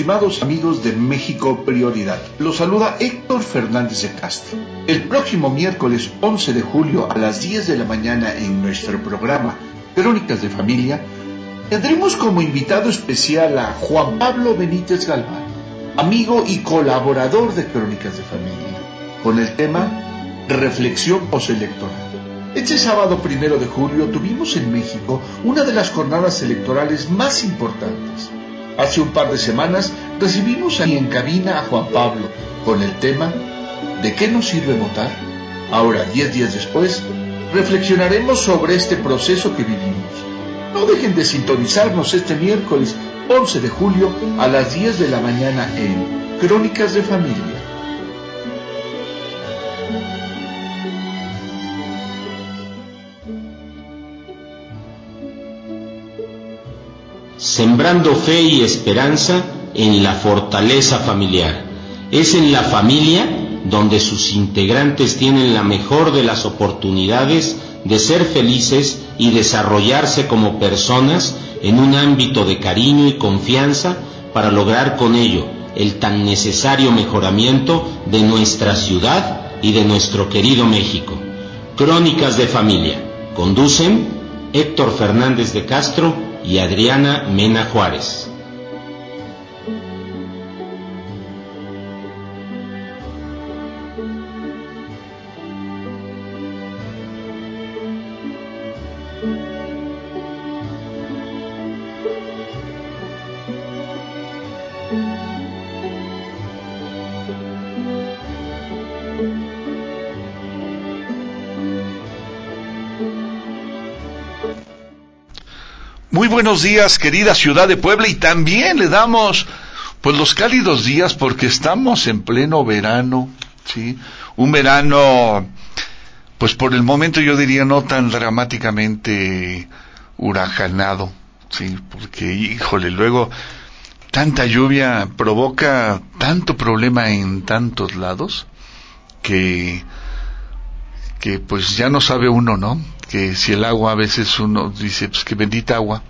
estimados amigos de México Prioridad. Los saluda Héctor Fernández de Castro. El próximo miércoles 11 de julio a las 10 de la mañana en nuestro programa Crónicas de Familia, tendremos como invitado especial a Juan Pablo Benítez Galván, amigo y colaborador de Crónicas de Familia, con el tema Reflexión postelectoral. Este sábado primero de julio tuvimos en México una de las jornadas electorales más importantes. Hace un par de semanas recibimos ahí en cabina a Juan Pablo con el tema ¿De qué nos sirve votar? Ahora, diez días después, reflexionaremos sobre este proceso que vivimos. No dejen de sintonizarnos este miércoles 11 de julio a las 10 de la mañana en Crónicas de Familia. Sembrando fe y esperanza en la fortaleza familiar. Es en la familia donde sus integrantes tienen la mejor de las oportunidades de ser felices y desarrollarse como personas en un ámbito de cariño y confianza para lograr con ello el tan necesario mejoramiento de nuestra ciudad y de nuestro querido México. Crónicas de Familia. Conducen Héctor Fernández de Castro y Adriana Mena Juárez. Muy buenos días, querida ciudad de Puebla, y también le damos pues los cálidos días porque estamos en pleno verano, ¿sí? Un verano pues por el momento yo diría no tan dramáticamente huracanado, sí, porque híjole, luego tanta lluvia provoca tanto problema en tantos lados que que pues ya no sabe uno, ¿no? Que si el agua a veces uno dice, pues que bendita agua,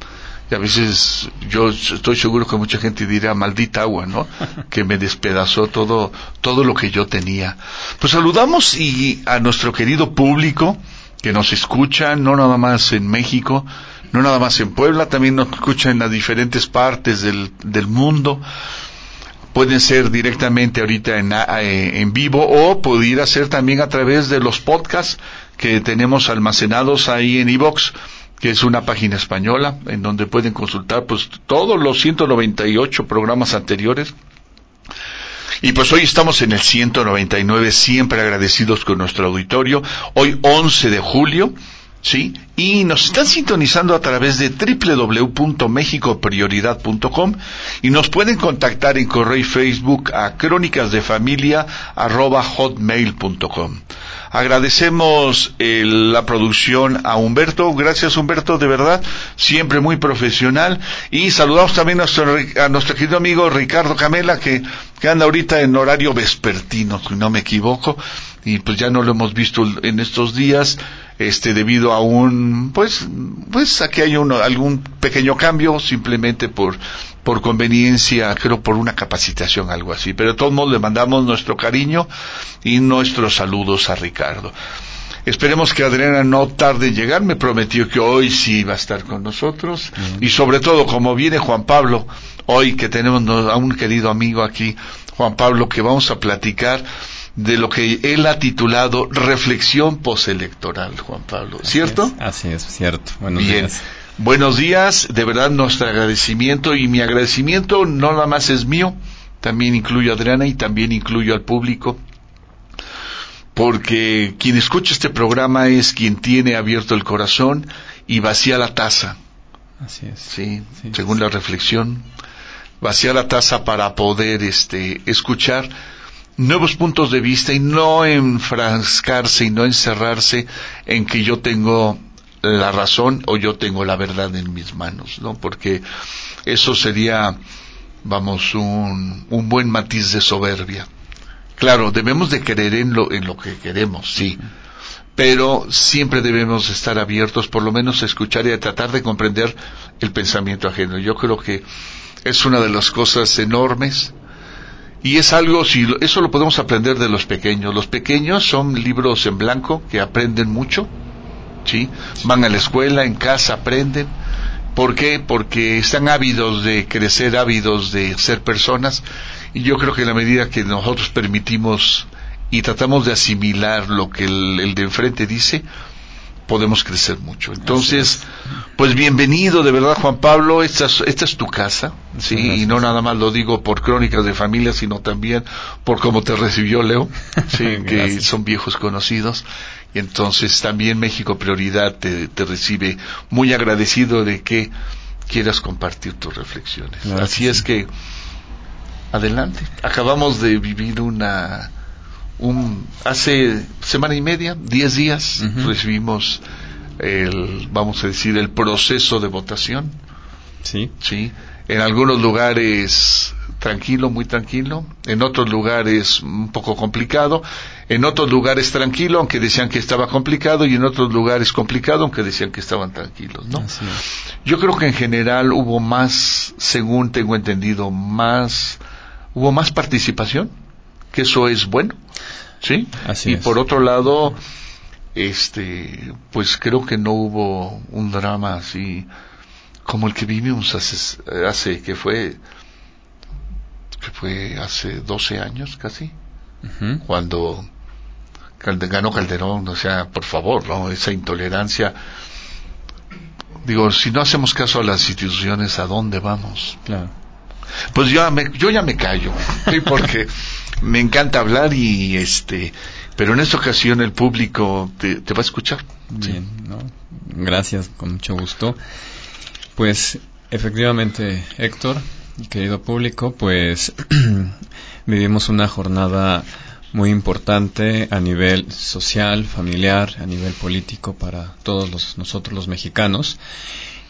y a veces yo estoy seguro que mucha gente dirá maldita agua, ¿no? Que me despedazó todo, todo lo que yo tenía. Pues saludamos y a nuestro querido público que nos escucha, no nada más en México, no nada más en Puebla, también nos escucha en las diferentes partes del, del mundo. Pueden ser directamente ahorita en, eh, en vivo o pudiera ser también a través de los podcasts que tenemos almacenados ahí en iVox, que es una página española en donde pueden consultar pues todos los 198 programas anteriores. Y pues hoy estamos en el 199, siempre agradecidos con nuestro auditorio. Hoy 11 de julio, ¿sí? Y nos están sintonizando a través de www.mexicoprioridad.com y nos pueden contactar en correo y Facebook a crónicasdefamilia@hotmail.com. Agradecemos eh, la producción a Humberto. Gracias Humberto, de verdad, siempre muy profesional. Y saludamos también a nuestro, a nuestro querido amigo Ricardo Camela, que, que anda ahorita en horario vespertino, si no me equivoco. Y pues ya no lo hemos visto en estos días, este, debido a un, pues, pues aquí hay uno, algún pequeño cambio, simplemente por, por conveniencia, creo por una capacitación, algo así. Pero de todos modos le mandamos nuestro cariño y nuestros saludos a Ricardo. Esperemos que Adriana no tarde en llegar, me prometió que hoy sí va a estar con nosotros y sobre todo como viene Juan Pablo, hoy que tenemos a un querido amigo aquí, Juan Pablo, que vamos a platicar de lo que él ha titulado Reflexión postelectoral, Juan Pablo, ¿cierto? Así es, cierto. Buenos Bien. días. Buenos días, de verdad nuestro agradecimiento y mi agradecimiento no nada más es mío, también incluyo a Adriana y también incluyo al público, porque quien escucha este programa es quien tiene abierto el corazón y vacía la taza. Así es. Sí, según la reflexión, vacía la taza para poder este escuchar nuevos puntos de vista y no enfrascarse y no encerrarse en que yo tengo la razón o yo tengo la verdad en mis manos, ¿no? Porque eso sería, vamos, un, un buen matiz de soberbia. Claro, debemos de creer en lo, en lo que queremos, sí. Pero siempre debemos estar abiertos, por lo menos a escuchar y a tratar de comprender el pensamiento ajeno. Yo creo que es una de las cosas enormes. Y es algo, si eso lo podemos aprender de los pequeños. Los pequeños son libros en blanco que aprenden mucho, ¿sí? Van a la escuela, en casa aprenden. ¿Por qué? Porque están ávidos de crecer, ávidos de ser personas. Y yo creo que en la medida que nosotros permitimos y tratamos de asimilar lo que el, el de enfrente dice, podemos crecer mucho. Entonces, pues bienvenido, de verdad, Juan Pablo, esta es, esta es tu casa, sí, y no nada más lo digo por crónicas de familia, sino también por cómo te recibió Leo, sí, que son viejos conocidos. Y entonces también México Prioridad te, te recibe muy agradecido de que quieras compartir tus reflexiones. Así es que, adelante. Acabamos de vivir una un, hace semana y media, diez días, recibimos el, vamos a decir, el proceso de votación. Sí. Sí. En algunos lugares tranquilo, muy tranquilo. En otros lugares un poco complicado. En otros lugares tranquilo, aunque decían que estaba complicado. Y en otros lugares complicado, aunque decían que estaban tranquilos, ¿no? Yo creo que en general hubo más, según tengo entendido, más, hubo más participación que eso es bueno, ¿sí? Así y por otro lado, este, pues creo que no hubo un drama así como el que vivimos hace, hace que fue, que fue hace 12 años casi, cuando ganó Calderón, o sea, por favor, ¿no? Esa intolerancia. Digo, si no hacemos caso a las instituciones, ¿a dónde vamos? Claro. Pues yo, me, yo ya me callo, porque me encanta hablar y este, pero en esta ocasión el público te, te va a escuchar. Bien, ¿no? Gracias, con mucho gusto. Pues efectivamente, Héctor, querido público, pues vivimos una jornada muy importante a nivel social, familiar, a nivel político para todos los, nosotros los mexicanos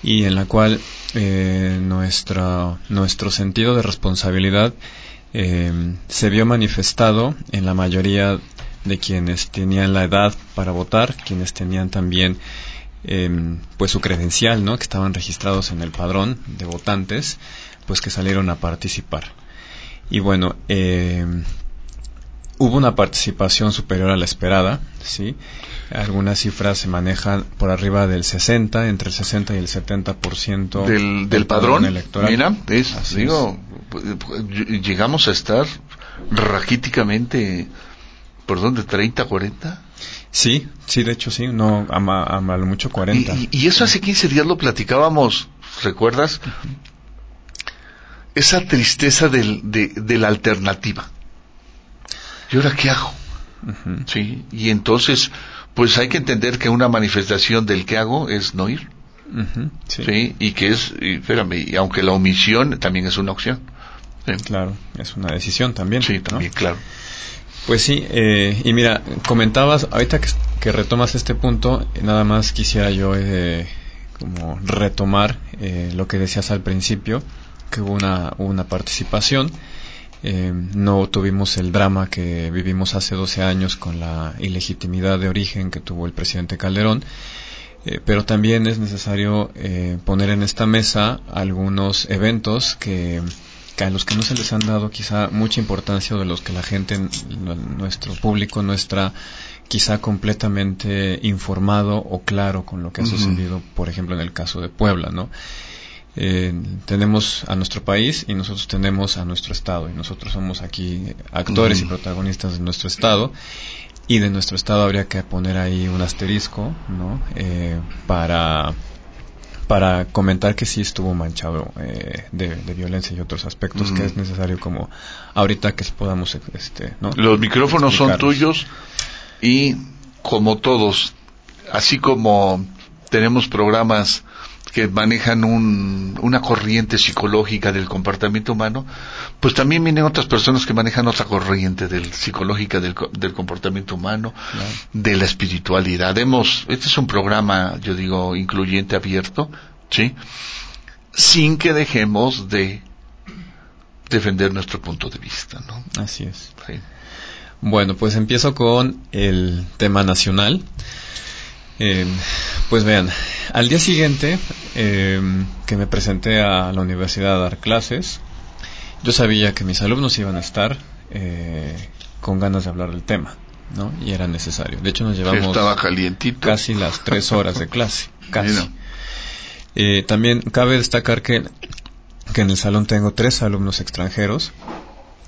y en la cual eh, nuestra, nuestro sentido de responsabilidad eh, se vio manifestado en la mayoría de quienes tenían la edad para votar, quienes tenían también eh, pues su credencial, ¿no? que estaban registrados en el padrón de votantes, pues que salieron a participar. Y bueno, eh, hubo una participación superior a la esperada, ¿sí? Algunas cifras se manejan por arriba del 60, entre el 60 y el 70% del, del, del padrón, electoral. Mira, es, digo, es. llegamos a estar raquíticamente, ¿por dónde? ¿30, 40? Sí, sí, de hecho sí, no, a, a, a lo mucho 40. Y, y, eso hace 15 días lo platicábamos, ¿recuerdas? Esa tristeza del, de, de la alternativa. ¿Y ahora qué hago? Uh -huh. Sí, y entonces, pues hay que entender que una manifestación del qué hago es no ir. Uh -huh. sí. sí. y que es, y, espérame, y aunque la omisión también es una opción. Sí. Claro, es una decisión también. Sí, claro. Pues sí, eh, y mira, comentabas, ahorita que, que, retomas este punto, nada más quisiera yo eh, como retomar eh, lo que decías al principio, que hubo una, una participación. Eh, no tuvimos el drama que vivimos hace 12 años con la ilegitimidad de origen que tuvo el presidente Calderón, eh, pero también es necesario eh, poner en esta mesa algunos eventos que, que, a los que no se les han dado quizá mucha importancia o de los que la gente, nuestro público, nuestra quizá completamente informado o claro con lo que ha sucedido, por ejemplo, en el caso de Puebla, ¿no? Eh, tenemos a nuestro país y nosotros tenemos a nuestro Estado y nosotros somos aquí actores uh -huh. y protagonistas de nuestro Estado y de nuestro Estado habría que poner ahí un asterisco ¿no? Eh, para para comentar que sí estuvo manchado eh, de, de, violencia y otros aspectos que es necesario como ahorita que podamos este ¿no? los micrófonos son tuyos y como todos así como tenemos programas que manejan un, una corriente psicológica del comportamiento humano, pues también vienen otras personas que manejan otra corriente del, psicológica del, del comportamiento humano, claro. de la espiritualidad. Hemos, este es un programa, yo digo, incluyente, abierto, ¿sí? Sin que dejemos de defender nuestro punto de vista, ¿no? Así es. Sí. Bueno, pues empiezo con el tema nacional. Eh, pues vean, al día siguiente em, que me presenté a la universidad a dar clases, yo sabía que mis alumnos iban a estar eh, con ganas de hablar del tema, ¿no? Y era necesario. De hecho, nos llevamos Estaba calientito. casi las tres horas de clase, casi. Eh, también cabe destacar que, que en el salón tengo tres alumnos extranjeros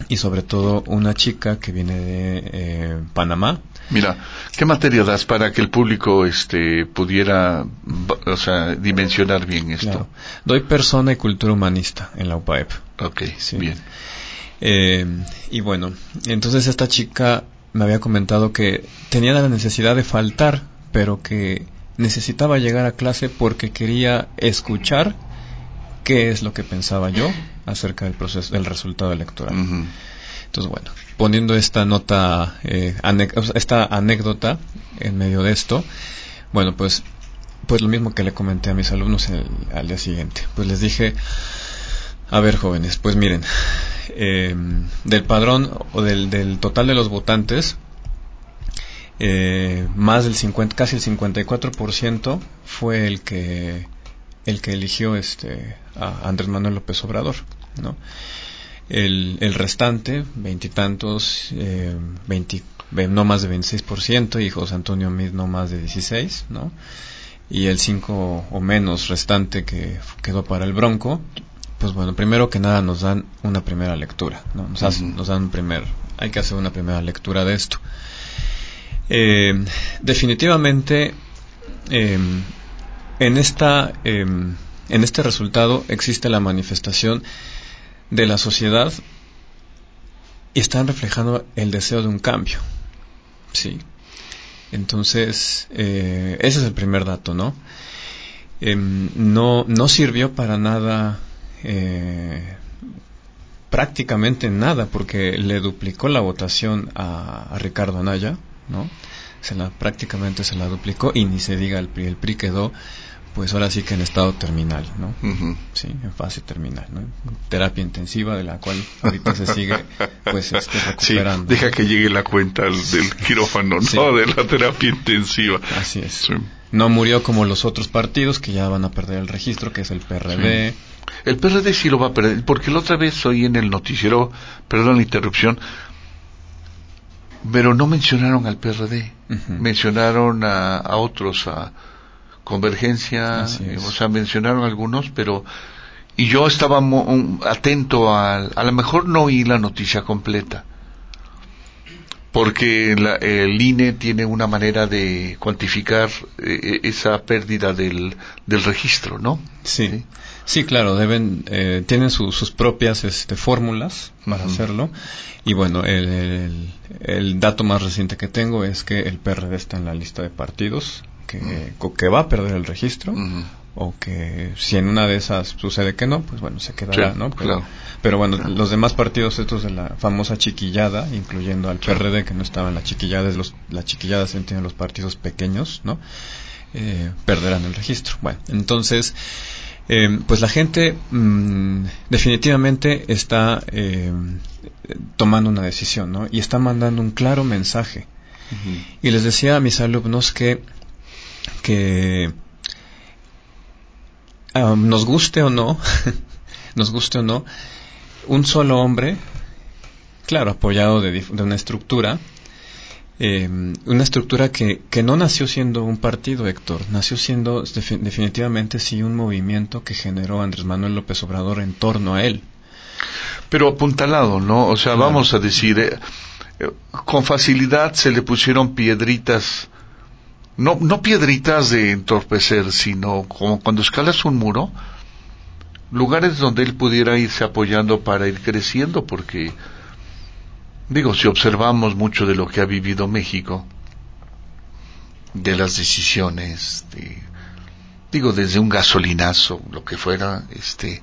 y sobre todo una chica que viene de eh, Panamá. Mira, ¿qué materia das para que el público este pudiera, o sea, dimensionar bien esto? Claro. Doy persona y cultura humanista en la UPAEP. Ok, Sí. bien. Eh, y bueno, entonces esta chica me había comentado que tenía la necesidad de faltar, pero que necesitaba llegar a clase porque quería escuchar qué es lo que pensaba yo acerca del proceso, del resultado electoral. Entonces, bueno, poniendo esta nota, eh, esta anécdota en medio de esto, bueno, pues, pues lo mismo que le comenté a mis alumnos el- al día siguiente. Pues les dije, a ver, jóvenes, pues miren, eh, del padrón o del, del total de los votantes, eh, más del 50, casi el 54% fue el que el que eligió este a Andrés Manuel López Obrador, ¿no? El, el restante, veintitantos, eh, 20 ve- no más de 26%, y José Antonio Mid no más de 16, ¿no? Y el 5 o menos restante que quedó para el Bronco, pues bueno, primero que nada nos dan una primera lectura, ¿no? Nos, hacen- nos dan un primer, hay que hacer una primera lectura de esto. Eh, definitivamente, eh, en esta, eh, en este resultado existe la manifestación de la sociedad y están reflejando el deseo de un cambio, sí. Entonces, eh, ese es el primer dato, ¿no? Em, no, no sirvió para nada, eh, prácticamente nada, porque le duplicó la votación a, a Ricardo Anaya, ¿no? Se la, prácticamente se la duplicó y ni se diga el PRI. El PRI quedó, pues ahora sí que en estado terminal, ¿no? Sí, en fase terminal, ¿no? Terapia intensiva de la cual ahorita se sigue, pues, este, Sí, recuperando. deja que llegue la cuenta del, del quirófano, Sí. no de la terapia intensiva. Así es. Sí. No murió como los otros partidos que ya van a perder el registro, que es el PRD. El PRD sí lo va a perder, porque la otra vez oí en el noticiero, perdón la interrupción, pero no mencionaron al PRD, mencionaron a, a otros, a Convergencia, o sea, mencionaron algunos, pero y yo estaba mo- un- atento a, a lo mejor no oí la noticia completa, porque la- el INE tiene una manera de cuantificar eh, esa pérdida del, del registro, ¿no? Sí. Sí, claro, deben, eh, tienen su- sus propias este, fórmulas para hacerlo. Y bueno, el, el- el dato más reciente que tengo es que el PRD está en la lista de partidos que, que va a perder el registro. O que si en una de esas sucede que no, pues bueno, se quedará, Sí, ¿no? Pero, claro. pero bueno, Claro. los demás partidos, estos de la famosa chiquillada, incluyendo al PRD que no estaba en la chiquillada, es los, la chiquillada se entiende los partidos pequeños, ¿no? Eh, perderán el registro. Bueno, entonces, eh, pues la gente mm, definitivamente está eh, tomando una decisión, ¿no? Y está mandando un claro mensaje. Y les decía a mis alumnos que, que nos guste o no, nos guste o no, un solo hombre, claro, apoyado de una estructura, eh, una estructura que, que no nació siendo un partido, Héctor, nació siendo defi- definitivamente sí un movimiento que generó Andrés Manuel López Obrador en torno a él. Pero apuntalado, ¿no? O sea, Claro. vamos a decir, eh, eh, con facilidad se le pusieron piedritas, no, no piedritas de entorpecer, sino como cuando escalas un muro, lugares donde él pudiera irse apoyando para ir creciendo, porque, digo, si observamos mucho de lo que ha vivido México, de las decisiones, de, digo, desde un gasolinazo, lo que fuera, este,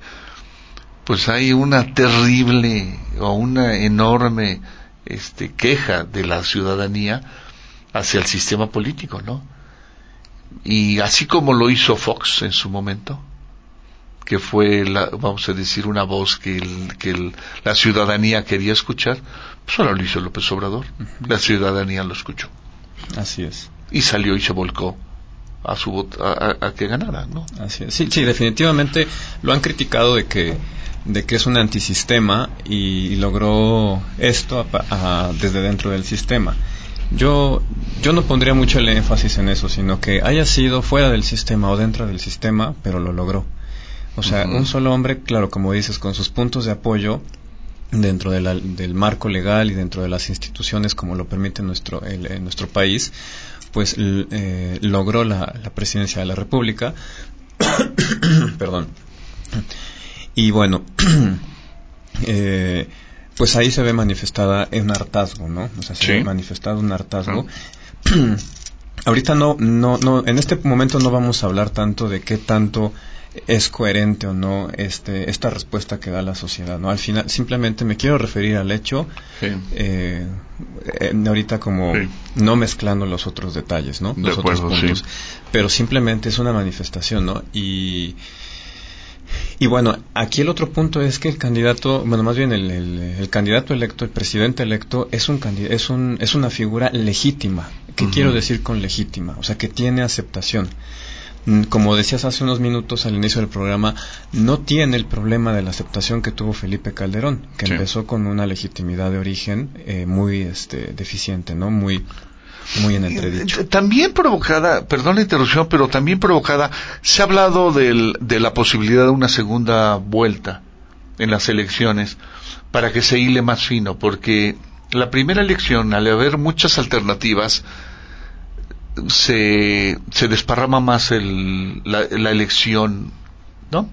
pues hay una terrible o una enorme este, queja de la ciudadanía hacia el sistema político, ¿no? Y así como lo hizo Fox en su momento, que fue, la, vamos a decir, una voz que, el- que la ciudadanía quería escuchar, ahora lo hizo López Obrador. La ciudadanía lo escuchó. Así es. Y salió y se volcó a su a, que ganara, ¿no? Así Sí, sí, definitivamente lo han criticado de que de que es un antisistema y, logró esto desde dentro del sistema. Yo, yo no pondría mucho el énfasis en eso, sino que haya sido fuera del sistema o dentro del sistema, pero lo logró. O sea, un solo hombre, claro, como dices, con sus puntos de apoyo dentro del marco legal y dentro de las instituciones como lo permite nuestro, el, nuestro país, pues eh, logró la, la, presidencia de la República. Perdón. Y bueno, eh, pues ahí se ve manifestada un hartazgo, ¿no? O sea, se ve manifestado un hartazgo. Ahorita no, no, no, en este momento no vamos a hablar tanto de qué tanto es coherente o no este, esta respuesta que da la sociedad, ¿no? Al final, simplemente me quiero referir al hecho, eh, ahorita como no mezclando los otros detalles, ¿no? Los otros puntos, pero simplemente es una manifestación, ¿no? Y y bueno, aquí el otro punto es que el candidato, bueno, más bien el, candidato electo, el presidente electo, es, un, es, un, es una figura legítima. ¿Qué quiero decir con legítima? O sea, que tiene aceptación. Mm, como decías hace unos minutos al inicio del programa, no tiene el problema de la aceptación que tuvo Felipe Calderón, que empezó con una legitimidad de origen eh, muy este, deficiente, ¿no? Muy, muy en entredicho. También provocada, perdón la interrupción, pero también provocada, se ha hablado del, de la posibilidad de una segunda vuelta en las elecciones para que se hile más fino, porque la primera elección, al haber muchas alternativas, se, se desparrama más el, la, elección, ¿no?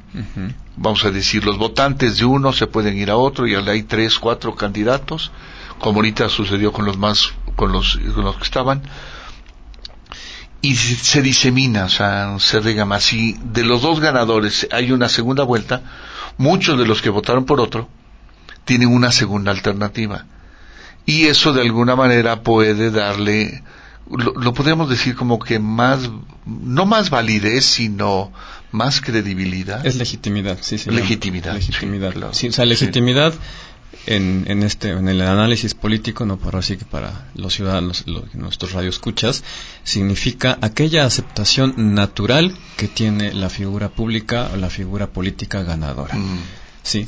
Vamos a decir, los votantes de uno se pueden ir a otro y hay tres, cuatro candidatos, como ahorita sucedió con los más con los, con los que estaban y se disemina, o sea, se regama. Si de los dos ganadores hay una segunda vuelta, muchos de los que votaron por otro tienen una segunda alternativa. Y eso de alguna manera puede darle, lo, podemos decir como que más, no más validez, sino más credibilidad. Es legitimidad, sí, sí. Legitimidad. Legitimidad. Sí, o sea, legitimidad en, en, este en el análisis político no por así que para los ciudadanos nuestros radioescuchas significa aquella aceptación natural que tiene la figura pública o la figura política ganadora mm. sí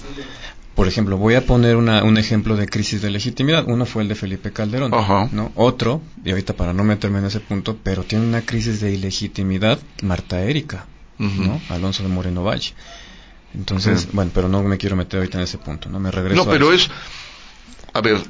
por ejemplo, voy a poner una, un ejemplo de crisis de legitimidad. Uno fue el de Felipe Calderón, ¿no? Otro, y ahorita para no meterme en ese punto, pero tiene una crisis de ilegitimidad Marta Erika, ¿no? Alonso de Moreno Valle. Entonces, bueno, pero no me quiero meter ahorita en ese punto, ¿no? Me regreso. No, pero es, a ver,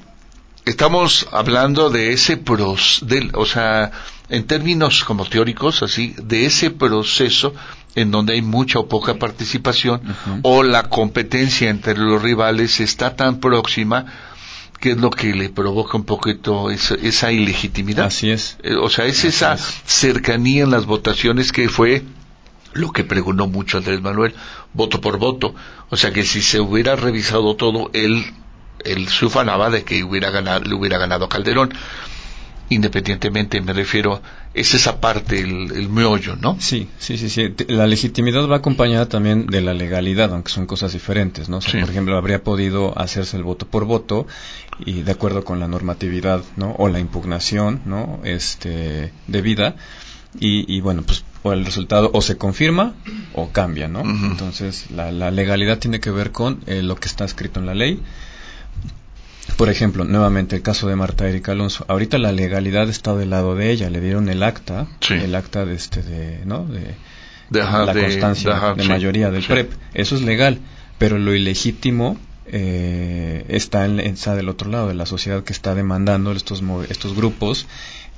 estamos hablando de ese proceso, o sea, en términos como teóricos, así, de ese proceso en donde hay mucha o poca participación, o la competencia entre los rivales está tan próxima que es lo que le provoca un poquito esa, ilegitimidad. Así es. Eh, o sea, es esa cercanía en las votaciones que fue lo que pregonó mucho Andrés Manuel, voto por voto. O sea que si se hubiera revisado todo, él, él se ufanaba de que hubiera ganado, le hubiera ganado Calderón. Independientemente, me refiero, es esa parte, el, el meollo, ¿no? Sí, sí, sí, sí. La legitimidad va acompañada también de la legalidad, aunque son cosas diferentes, ¿no? Por ejemplo, habría podido hacerse el voto por voto y de acuerdo con la normatividad, ¿no? O la impugnación, ¿no? Este, debida. Y, y bueno, pues o el resultado o se confirma o cambia, ¿no? Entonces, la, legalidad tiene que ver con eh, lo que está escrito en la ley. Por ejemplo, nuevamente el caso de Marta Erika Alonso. Ahorita la legalidad está del lado de ella. Le dieron el acta, el acta de este, de, ¿no? De, la constancia de, mayoría del PREP. Eso es legal, pero lo ilegítimo eh, está, en, está del otro lado de la sociedad que está demandando estos estos grupos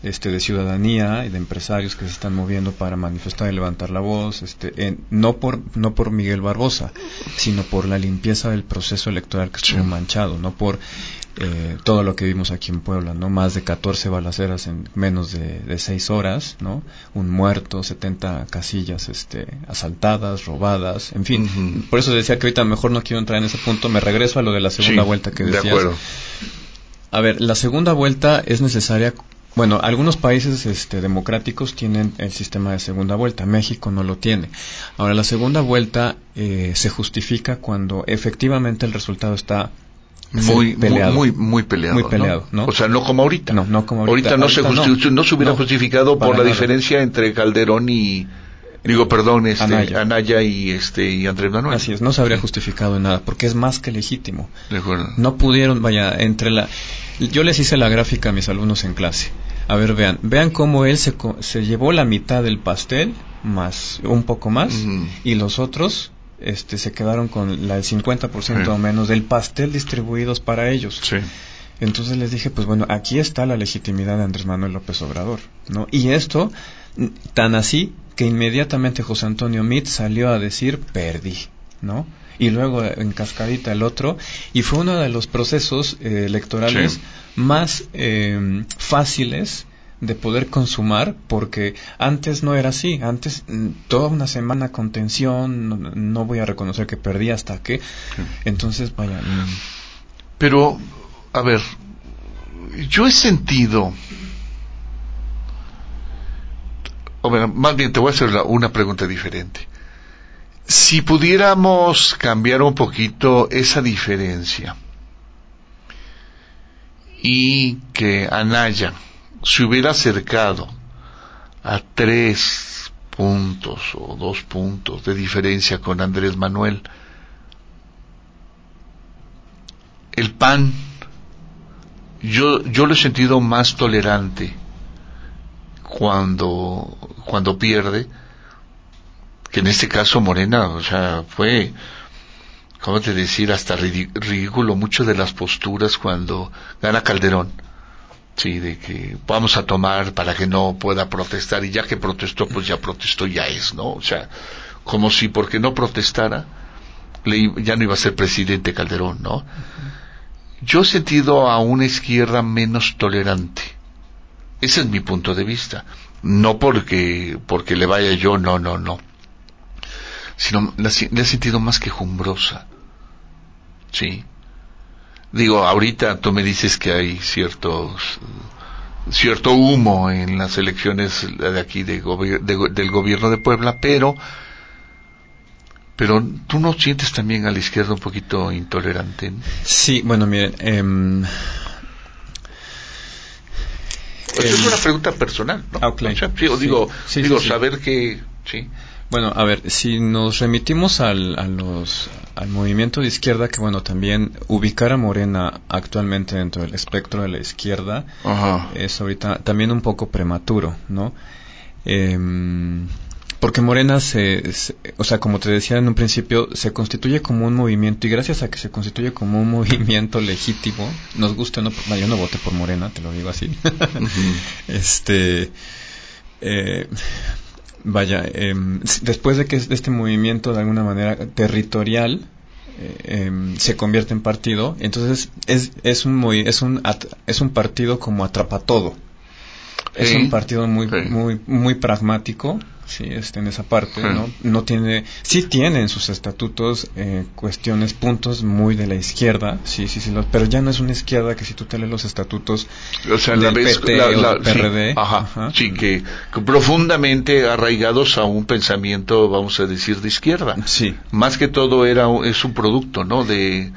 este, de ciudadanía y de empresarios que se están moviendo para manifestar y levantar la voz, este, no, por, no por Miguel Barbosa, sino por la limpieza del proceso electoral que estuvo manchado, no por eh, todo lo que vimos aquí en Puebla, ¿no? Más de 14 balaceras en menos de, de 6 horas, ¿no? Un muerto, 70 casillas este, asaltadas, robadas, en fin. Por eso decía que ahorita mejor no quiero entrar en ese punto, me regreso a lo de la segunda vuelta que decías. A ver, la segunda vuelta es necesaria bueno, algunos países este, democráticos tienen el sistema de segunda vuelta, México no lo tiene. Ahora, la segunda vuelta eh, se justifica cuando efectivamente el resultado está muy, peleado. Muy, muy, peleado. Muy peleado, ¿no? O sea, no como ahorita. No, no como ahorita. Ahorita no, se, no. se hubiera justificado por la diferencia entre Calderón y, digo, perdón, este, Anaya. y este y Andrés Manuel. Así es, no se habría justificado en nada, porque es más que legítimo. De acuerdo. No pudieron, vaya, entre la... Yo les hice la gráfica a mis alumnos en clase. A ver, vean, vean cómo él se, se llevó la mitad del pastel, más, un poco más, y los otros este, se quedaron con la, el 50% o menos del pastel distribuidos para ellos. Sí. Entonces les dije, pues bueno, aquí está la legitimidad de Andrés Manuel López Obrador, ¿no? Y esto, tan así, que inmediatamente José Antonio Mit salió a decir, perdí, ¿no? Y luego en cascadita el otro, y fue uno de los procesos eh, electorales más eh, fáciles de poder consumar, porque antes no era así, antes mm, toda una semana con tensión, no, voy a reconocer que perdí hasta que, entonces vaya. Mm. Pero, a ver, yo he sentido, o más bien te voy a hacer una pregunta diferente. Si pudiéramos cambiar un poquito esa diferencia y que Anaya, se hubiera acercado a tres puntos o dos puntos de diferencia con Andrés Manuel, el PAN, yo, yo lo he sentido más tolerante cuando, cuando pierde, que en este caso Morena, o sea, fue, ¿cómo te decir? Hasta ridículo mucho de las posturas cuando gana Calderón Sí, de que vamos a tomar para que no pueda protestar y ya que protestó, pues ya protestó, ya es, ¿no? O sea, como si porque no protestara, ya no iba a ser presidente Calderón, ¿no? Yo he sentido a una izquierda menos tolerante. Ese es mi punto de vista. No porque, porque le vaya yo, no, no, no. Sino le he sentido más quejumbrosa. Sí Digo, ahorita tú me dices que hay ciertos cierto humo en las elecciones de aquí de del gobierno de Puebla, pero pero tú no sientes también a la izquierda un poquito intolerante. Sí, bueno, miren, eh, es una pregunta personal, ¿no? Ah, digo, digo saber que sí. Bueno, a ver, si nos remitimos al, al movimiento de izquierda, que bueno, también ubicar a Morena actualmente dentro del espectro de la izquierda es ahorita también un poco prematuro, ¿no? Em, porque Morena se, o sea, como te decía en un principio, se constituye como un movimiento y gracias a que se constituye como un movimiento legítimo, nos gusta o no, yo no voté por Morena, te lo digo así. Este, eh, vaya, em, después de que este movimiento de alguna manera territorial eh, em, se convierte en partido, entonces es, es, un, es, un, es un partido como atrapa todo. Es un partido muy, muy, muy pragmático sí, este, en esa parte, ¿no? No tiene, sí tiene en sus estatutos eh, cuestiones, puntos muy de la izquierda, sí, sí, sí, pero ya no es una izquierda que si tú te lees los estatutos o sea, del la PRD, ajá, sí, que, profundamente arraigados a un pensamiento, vamos a decir, de izquierda. Sí. Más que todo era, es un producto, ¿no? De,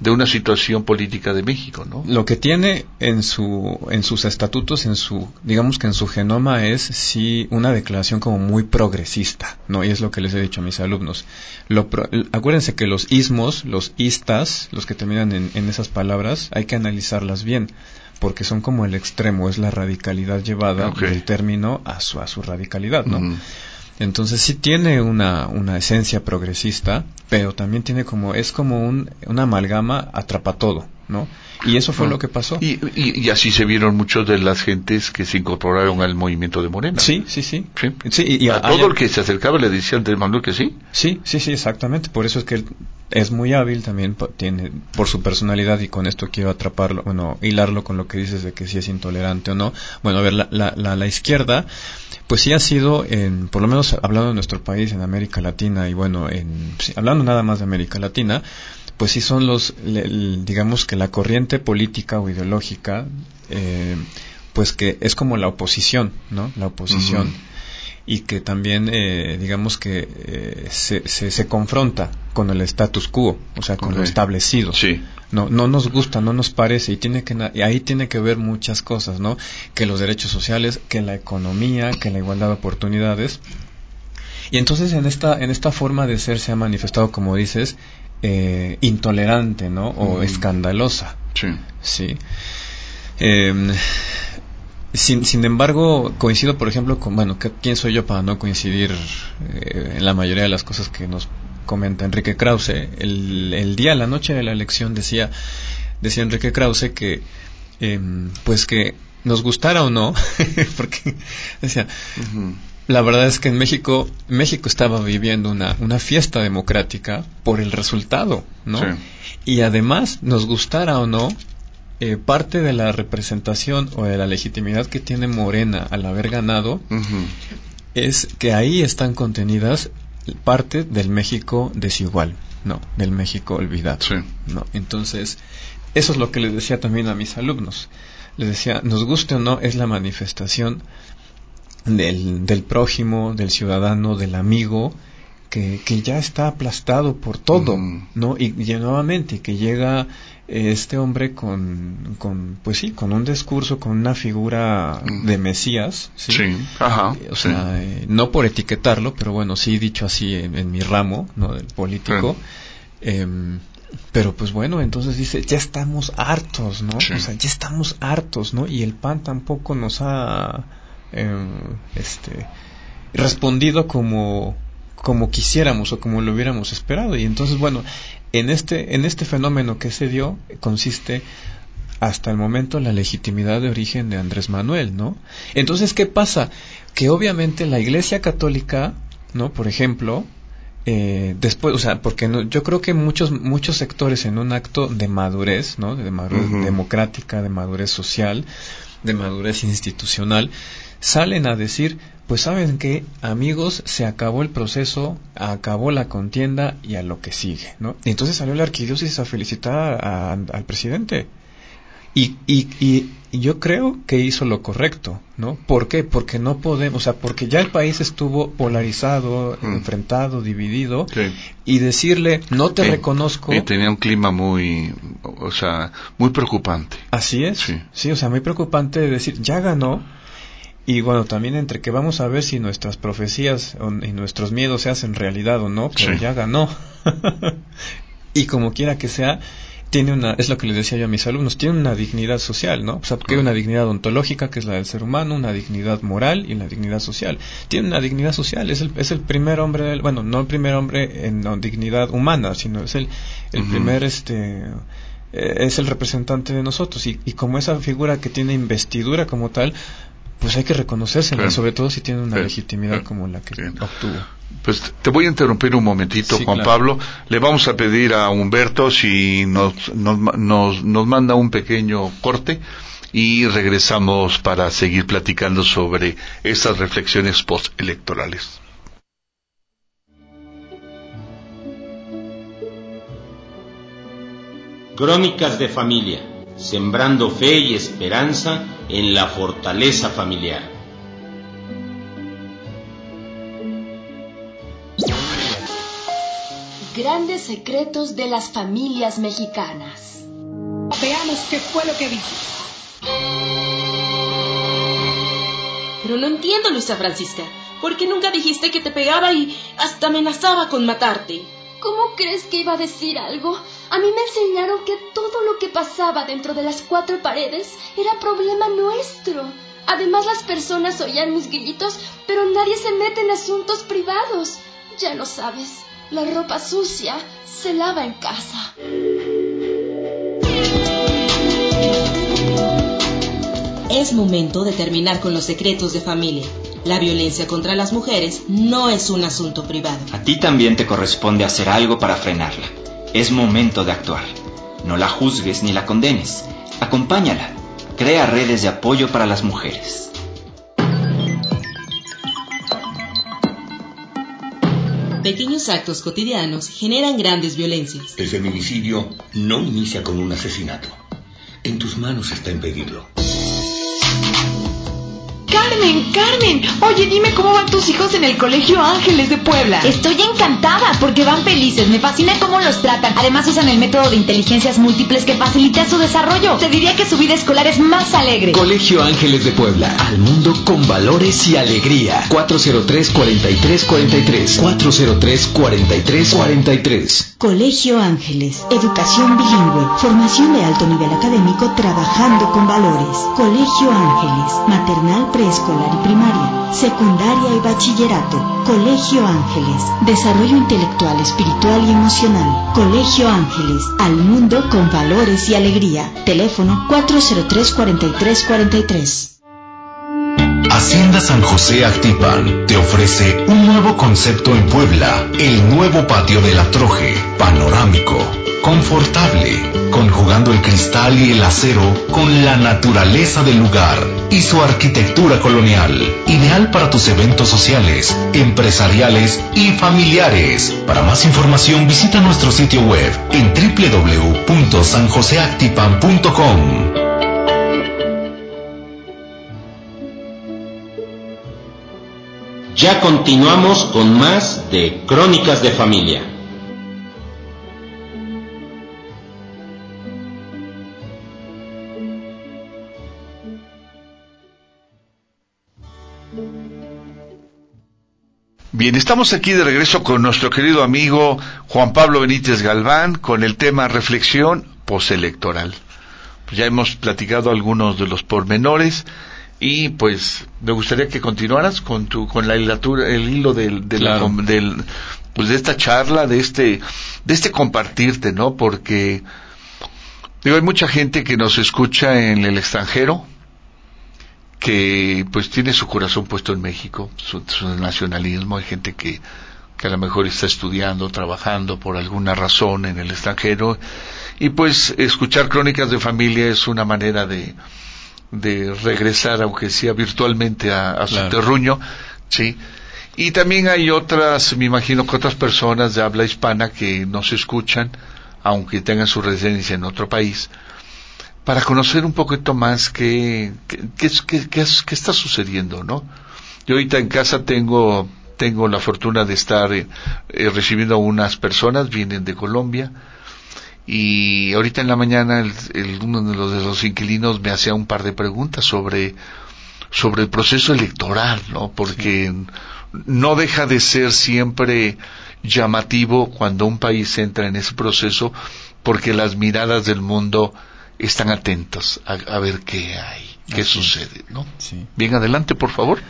de una situación política de México, ¿no? Lo que tiene en su en sus estatutos, en su digamos que en su genoma es sí una declaración como muy progresista, ¿no? Y es lo que les he dicho a mis alumnos. Lo acuérdense que los ismos, los istas, los que terminan en, en, esas palabras, hay que analizarlas bien porque son como el extremo, es la radicalidad llevada del término a su, a su radicalidad, ¿no? Entonces sí tiene una, una esencia progresista, pero también tiene como, es como un, una amalgama atrapa todo, ¿no? Y eso fue ah. lo que pasó. Y, y, así se vieron muchos de las gentes que se incorporaron al movimiento de Morena. Sí, sí, sí. sí. y a, todo el que se acercaba le decían del Manuel que sí. Sí, sí, sí, exactamente. Por eso es que él es muy hábil también, tiene por su personalidad y con esto quiero atraparlo, bueno, hilarlo con lo que dices de que si es intolerante o no. Bueno, a ver, la, la, la, izquierda, pues sí ha sido, en, por lo menos hablando de nuestro país, en América Latina y bueno, en, hablando nada más de América Latina, pues sí son los, digamos que la corriente política o ideológica, eh, pues que es como la oposición, ¿no? La oposición. y que también, eh, digamos que eh, se, se, confronta con el status quo, o sea, con lo establecido. Sí. No, no nos gusta, no nos parece y tiene que y ahí tiene que ver muchas cosas, ¿no? Que los derechos sociales, que la economía, que la igualdad de oportunidades. Y entonces en esta en esta forma de ser se ha manifestado, como dices, eh, intolerante, ¿no? O escandalosa. Sí. Sí. Em, sin, sin, embargo, coincido, por ejemplo, con, bueno, ¿quién soy yo para no coincidir eh, en la mayoría de las cosas que nos comenta Enrique Krause? El, el, día, la noche de la elección decía, decía Enrique Krause que, em, pues que nos gustara o no, porque decía, la verdad es que en México, México estaba viviendo una, una fiesta democrática por el resultado, ¿no? Y además, nos gustara o no, eh, parte de la representación o de la legitimidad que tiene Morena al haber ganado es que ahí están contenidas parte del México desigual, no, del México olvidado. ¿no? Entonces, eso es lo que les decía también a mis alumnos. Les decía, nos guste o no, es la manifestación del, del prójimo, del ciudadano, del amigo, que, que, ya está aplastado por todo, ¿no? Y, y, nuevamente que llega este hombre con, con, pues sí, con un discurso, con una figura mm. de Mesías, ¿sí? ajá, o sea, eh, no por etiquetarlo, pero bueno, sí dicho así en, mi ramo, ¿no? Del político. Em, pero pues bueno, entonces dice, ya estamos hartos, ¿no? O sea, ya estamos hartos, ¿no? Y el PAN tampoco nos ha, em, este, respondido como como quisiéramos o como lo hubiéramos esperado y entonces bueno en este, en este fenómeno que se dio consiste hasta el momento la legitimidad de origen de Andrés Manuel, ¿no? Entonces, ¿qué pasa? Que obviamente la Iglesia Católica, ¿no? Por ejemplo, eh, después, o sea, porque no, yo creo que muchos muchos sectores en un acto de madurez, ¿no? De madurez democrática, de madurez social, de madurez institucional, salen a decir, pues saben que amigos, se acabó el proceso, acabó la contienda y a lo que sigue, ¿no? Y entonces salió la arquidiócesis a felicitar al presidente. Y, y, y, yo creo que hizo lo correcto, ¿no? ¿Por qué? Porque no podemos, o sea, porque ya el país estuvo polarizado, mm. enfrentado, dividido, y decirle, no te reconozco. Y tenía un clima muy, o sea, muy preocupante. Así es. Sí, sí o sea, muy preocupante de decir, ya ganó, y bueno, también entre que vamos a ver si nuestras profecías y nuestros miedos se hacen realidad o no, pero ya ganó. y como quiera que sea, tiene una, es lo que les decía yo a mis alumnos, tiene una dignidad social, ¿no? O sea, porque hay una dignidad ontológica, que es la del ser humano, una dignidad moral y una dignidad social. Tiene una dignidad social, es el, es el primer hombre, bueno, no el primer hombre en dignidad humana, sino es el, el primer, este, eh, es el representante de nosotros. Y, y como esa figura que tiene investidura como tal, pues hay que reconocerse, sobre todo si tiene una legitimidad como la que obtuvo. Pues te voy a interrumpir un momentito, Juan Pablo. Le vamos a pedir a Humberto si nos, nos, nos, nos manda un pequeño corte y regresamos para seguir platicando sobre estas reflexiones postelectorales. Crónicas de familia, sembrando fe y esperanza en la fortaleza familiar. Grandes secretos de las familias mexicanas. Veamos qué fue lo que dijo. Pero no entiendo, Luisa Francisca. ¿Por qué nunca dijiste que te pegaba y hasta amenazaba con matarte? ¿Cómo crees que iba a decir algo? A mí me enseñaron que todo lo que pasaba dentro de las cuatro paredes era problema nuestro. Además las personas oían mis gritos, pero nadie se mete en asuntos privados. Ya lo sabes, la ropa sucia se lava en casa. Es momento de terminar con los secretos de familia. La violencia contra las mujeres no es un asunto privado. A ti también te corresponde hacer algo para frenarla. Es momento de actuar. No la juzgues ni la condenes. Acompáñala. Crea redes de apoyo para las mujeres. Pequeños actos cotidianos generan grandes violencias. El feminicidio no inicia con un asesinato. En tus manos está impedirlo Carmen, Carmen. Oye, dime cómo van tus hijos en el Colegio Ángeles de Puebla. Estoy encantada porque van felices. Me fascina cómo los tratan. Además usan el método de inteligencias múltiples que facilita su desarrollo. Te diría que su vida escolar es más alegre. Colegio Ángeles de Puebla. Al mundo con valores y alegría. 403-4343. 403-4343. Colegio Ángeles. Educación bilingüe. Formación de alto nivel académico trabajando con valores. Colegio Ángeles. Maternal, preescolar y primaria. Secundaria y bachillerato. Colegio Ángeles. Desarrollo intelectual, espiritual y emocional. Colegio Ángeles. Al mundo con valores y alegría. Teléfono 403-4343. Hacienda San José Actipan te ofrece un nuevo concepto en Puebla, el nuevo patio de la Troje, panorámico, confortable, conjugando el cristal y el acero con la naturaleza del lugar y su arquitectura colonial, ideal para tus eventos sociales, empresariales y familiares. Para más información visita nuestro sitio web en www.sanjoseactipan.com. Ya continuamos con más de Crónicas de Familia. Bien, estamos aquí de regreso con nuestro querido amigo Juan Pablo Benítez Galván con el tema reflexión postelectoral. Pues ya hemos platicado algunos de los pormenores y pues me gustaría que continuaras con tu con la hilatura, el hilo del, Claro. pues de esta charla, de este de este compartirte, ¿no? Porque digo, hay mucha gente que nos escucha en el extranjero que pues tiene su corazón puesto en México, su, su nacionalismo, hay gente que, que a lo mejor está estudiando, trabajando por alguna razón en el extranjero, y pues escuchar crónicas de familia es una manera de, de regresar, aunque sea virtualmente, a, a su Claro. terruño, sí. Y también hay otras, me imagino que otras personas de habla hispana que nos escuchan, aunque tengan su residencia en otro país, para conocer un poquito más qué, qué, qué, qué- qué es- qué está sucediendo, ¿no? Yo ahorita en casa tengo, tengo la fortuna de estar eh, eh, recibiendo a unas personas, vienen de Colombia, y ahorita en la mañana el, el- uno de los, de los inquilinos me hacía un par de preguntas sobre, sobre el proceso electoral, ¿no? Porque no deja de ser siempre llamativo cuando un país entra en ese proceso porque las miradas del mundo están atentos a, a ver qué hay, qué Así sucede, ¿no? Sí. Bien, adelante, por favor.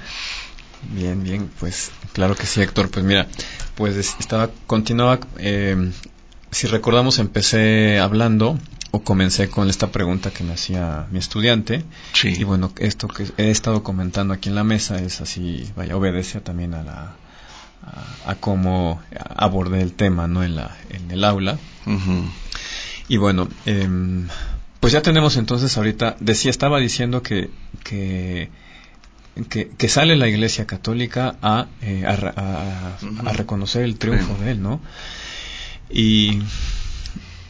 Bien, bien, pues claro que sí, Héctor. Pues mira, pues es- estaba, continuaba, eh, si recordamos, empecé hablando o comencé con esta pregunta que me hacía mi estudiante. Sí. Y bueno, esto que he estado comentando aquí en la mesa es así, vaya, obedece también a la a, a cómo abordé el tema, ¿no? En la en el aula. Y bueno, em, pues ya tenemos entonces ahorita, decía, estaba diciendo que, que, que, que sale la Iglesia Católica a, eh, a, a- a reconocer el triunfo Sí. de él, ¿no? Y,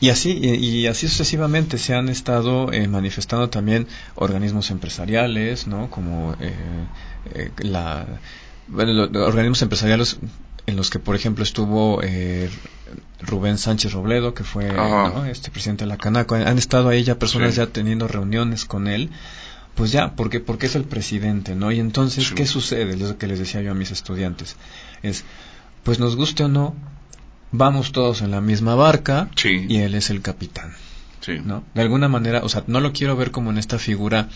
y así, y, y así sucesivamente se han estado eh, manifestando también organismos empresariales, ¿no? Como eh, eh, la, bueno, lo- organismos empresariales en los que, por ejemplo, estuvo eh, Rubén Sánchez Robledo, que fue este presidente de la Canaco. Han estado ahí ya personas Sí. ya teniendo reuniones con él. Pues ya, porque porque es el presidente, ¿no? Y entonces, Sí. ¿qué sucede? Es lo que les decía yo a mis estudiantes. Es, pues nos guste o no, vamos todos en la misma barca Sí. y él es el capitán, Sí. ¿no? De alguna manera, o sea, no lo quiero ver como en esta figura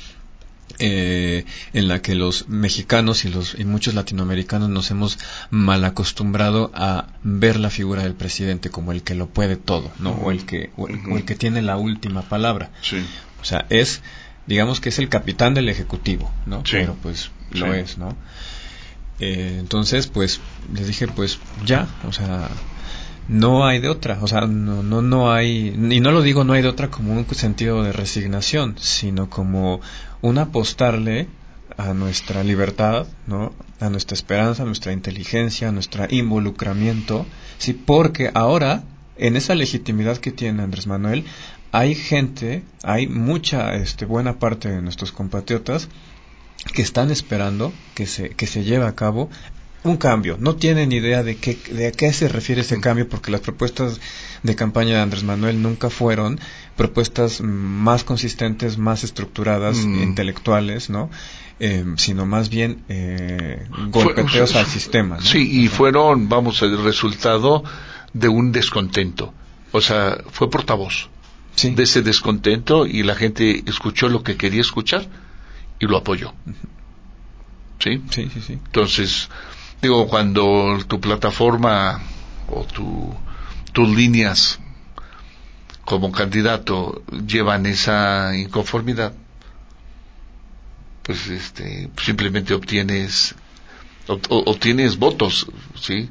eh, en la que los mexicanos y los y muchos latinoamericanos nos hemos mal acostumbrado a ver la figura del presidente como el que lo puede todo, ¿no? O el que o el, o el que tiene la última palabra. Sí. O sea, es digamos que es el capitán del ejecutivo, ¿no? Sí. Pero pues lo Sí. es, ¿no? Eh, entonces, pues les dije, pues ya, o sea, no hay de otra, o sea, no, no, no hay, y no lo digo no hay de otra como un sentido de resignación, sino como un apostarle a nuestra libertad, ¿no? A nuestra esperanza, a nuestra inteligencia, a nuestro involucramiento, sí, porque ahora, en esa legitimidad que tiene Andrés Manuel, hay gente, hay mucha, este, buena parte de nuestros compatriotas que están esperando que se, que se lleve a cabo un cambio. No tienen idea de qué, de a qué se refiere ese cambio porque las propuestas de campaña de Andrés Manuel nunca fueron propuestas más consistentes, más estructuradas, Mm. intelectuales, ¿no? Eh, sino más bien eh, golpeteos Fue- al sistema. ¿no? Sí, y fueron, vamos, el resultado de un descontento. O sea, fue portavoz Sí. de ese descontento y la gente escuchó lo que quería escuchar y lo apoyó. ¿Sí? Sí, sí, sí. Entonces, digo, cuando tu plataforma o tu, tus líneas como candidato llevan esa inconformidad, pues este, simplemente obtienes obtienes votos, ¿sí?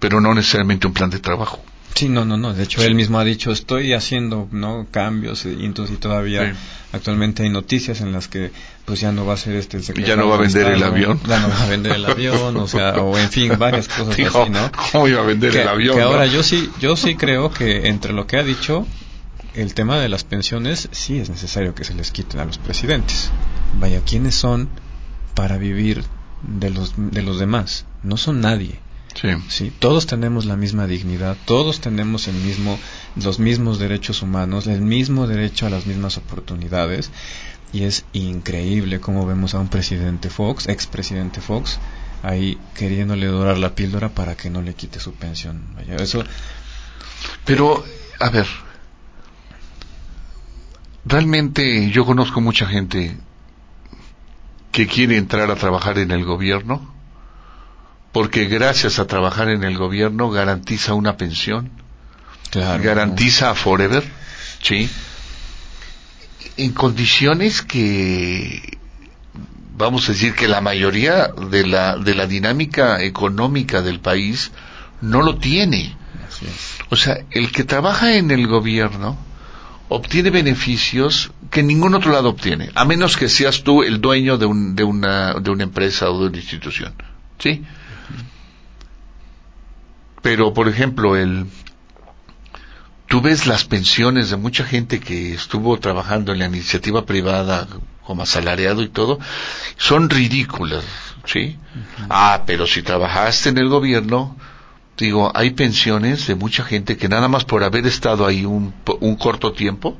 Pero no necesariamente un plan de trabajo. Sí, no, no, no. De hecho, él mismo ha dicho, estoy haciendo no cambios y entonces todavía Sí. actualmente hay noticias en las que pues ya no va a ser este el secretario Ya no va a de vender el Estado, avión. Ya no va a vender el avión, o sea, o en fin, varias cosas Dijo, así, ¿no? ¿cómo iba a vender que, el avión? que no? ahora yo sí, yo sí creo que entre lo que ha dicho, el tema de las pensiones sí es necesario que se les quiten a los presidentes. Vaya, ¿quiénes son para vivir de los de los demás? No son nadie. Sí. Sí, todos tenemos la misma dignidad, todos tenemos el mismo, los mismos derechos humanos, el mismo derecho a las mismas oportunidades. Y es increíble cómo vemos a un presidente Fox, expresidente Fox, ahí queriéndole dorar la píldora para que no le quite su pensión. Vaya, eso, Pero, a ver, realmente yo conozco mucha gente que quiere entrar a trabajar en el gobierno porque gracias a trabajar en el gobierno garantiza una pensión, claro. garantiza forever, ¿sí? En condiciones que vamos a decir que la mayoría de la de la dinámica económica del país no lo tiene. O sea, el que trabaja en el gobierno obtiene beneficios que ningún otro lado obtiene, a menos que seas tú el dueño de, un, de, una, de una empresa o de una institución. ¿Sí? Pero, por ejemplo, el, tú ves las pensiones de mucha gente que estuvo trabajando en la iniciativa privada como asalariado y todo, son ridículas, ¿sí? Ah, pero si trabajaste en el gobierno, digo, hay pensiones de mucha gente que nada más por haber estado ahí un, un corto tiempo,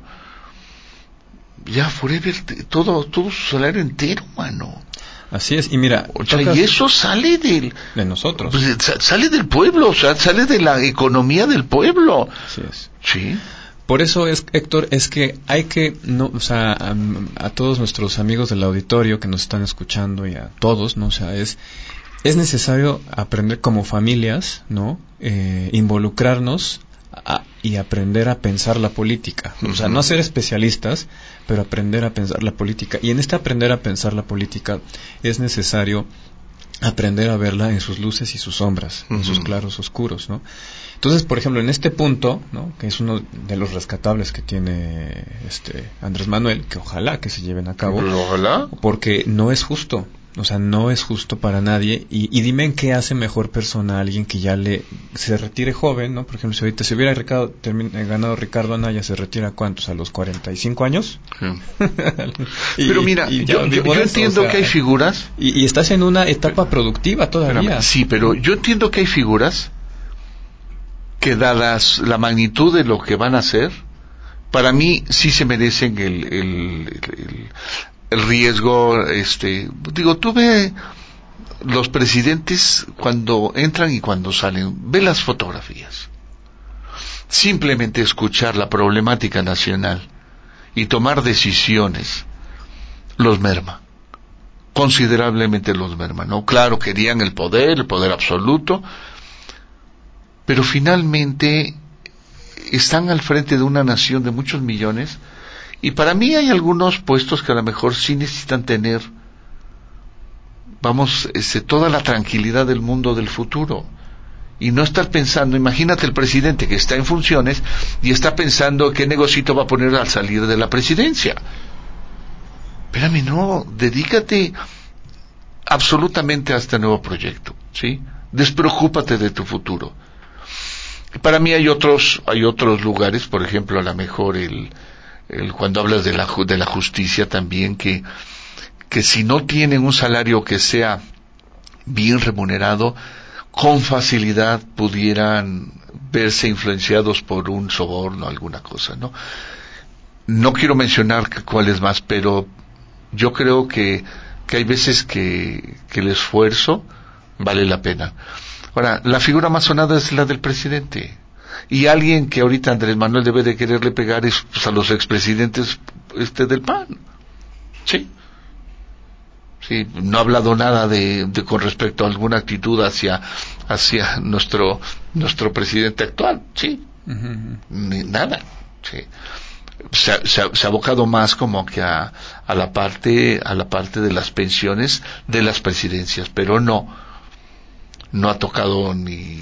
ya forever, todo, todo su salario entero, mano. Así es. Y mira, O sea, tocas y eso sale del, de nosotros. pues, sa- sale del pueblo, o sea, sale de la economía del pueblo. Así es. Sí. Por eso es, Héctor, es que hay que, no, o sea, a, a todos nuestros amigos del auditorio que nos están escuchando y a todos, ¿no? O sea, es, es necesario aprender como familias, ¿no? Eh, involucrarnos a- y aprender a pensar la política. O sea, no ser especialistas, pero aprender a pensar la política. Y en este aprender a pensar la política es necesario aprender a verla en sus luces y sus sombras, en sus claros oscuros, ¿no? Entonces, por ejemplo, en este punto, ¿no? que es uno de los rescatables que tiene este Andrés Manuel, que ojalá que se lleven a cabo, ojalá. porque no es justo, o sea, no es justo para nadie. Y, y dime en qué hace mejor persona a alguien que ya le se retire joven, ¿no? Por ejemplo, si ahorita se hubiera Ricardo, eh, ganado Ricardo Anaya, ¿se retira cuántos? ¿A los 45 años? Sí. Y- Pero mira, y yo, yo- eso, entiendo o sea, que hay figuras. y, y estás en una etapa productiva todavía. Espérame, sí, pero yo entiendo que hay figuras que dadas la magnitud de lo que van a hacer, para mí sí se merecen el, el, el- el riesgo, este, digo, tú ve los presidentes cuando entran y cuando salen, ve las fotografías. Simplemente escuchar la problemática nacional y tomar decisiones los merma considerablemente los merma, ¿no? Claro, querían el poder, el poder absoluto, pero finalmente están al frente de una nación de muchos millones y para mí hay algunos puestos que a lo mejor sí necesitan tener, vamos, este, toda la tranquilidad del mundo del futuro y no estar pensando, imagínate el presidente que está en funciones y está pensando qué negocito va a poner al salir de la presidencia. Espérame, no, dedícate absolutamente a este nuevo proyecto, ¿sí? Despreocúpate de tu futuro. Para mí hay otros, hay otros lugares, por ejemplo, a lo mejor el cuando hablas de la, de la justicia también que que si no tienen un salario que sea bien remunerado, con facilidad pudieran verse influenciados por un soborno, alguna cosa, ¿no? No quiero mencionar cuál es más, pero yo creo que, que hay veces que, que el esfuerzo vale la pena. Ahora, la figura más sonada es la del presidente. Y alguien que ahorita Andrés Manuel debe de quererle pegar es pues, a los expresidentes este, del PAN. Sí. Sí, no ha hablado nada de, con respecto a alguna actitud hacia, hacia nuestro, nuestro presidente actual. Sí. Ni, nada. Sí. Se, se, ha abocado más como que a, a la parte, a la parte de las pensiones de las presidencias, pero no, no ha tocado ni,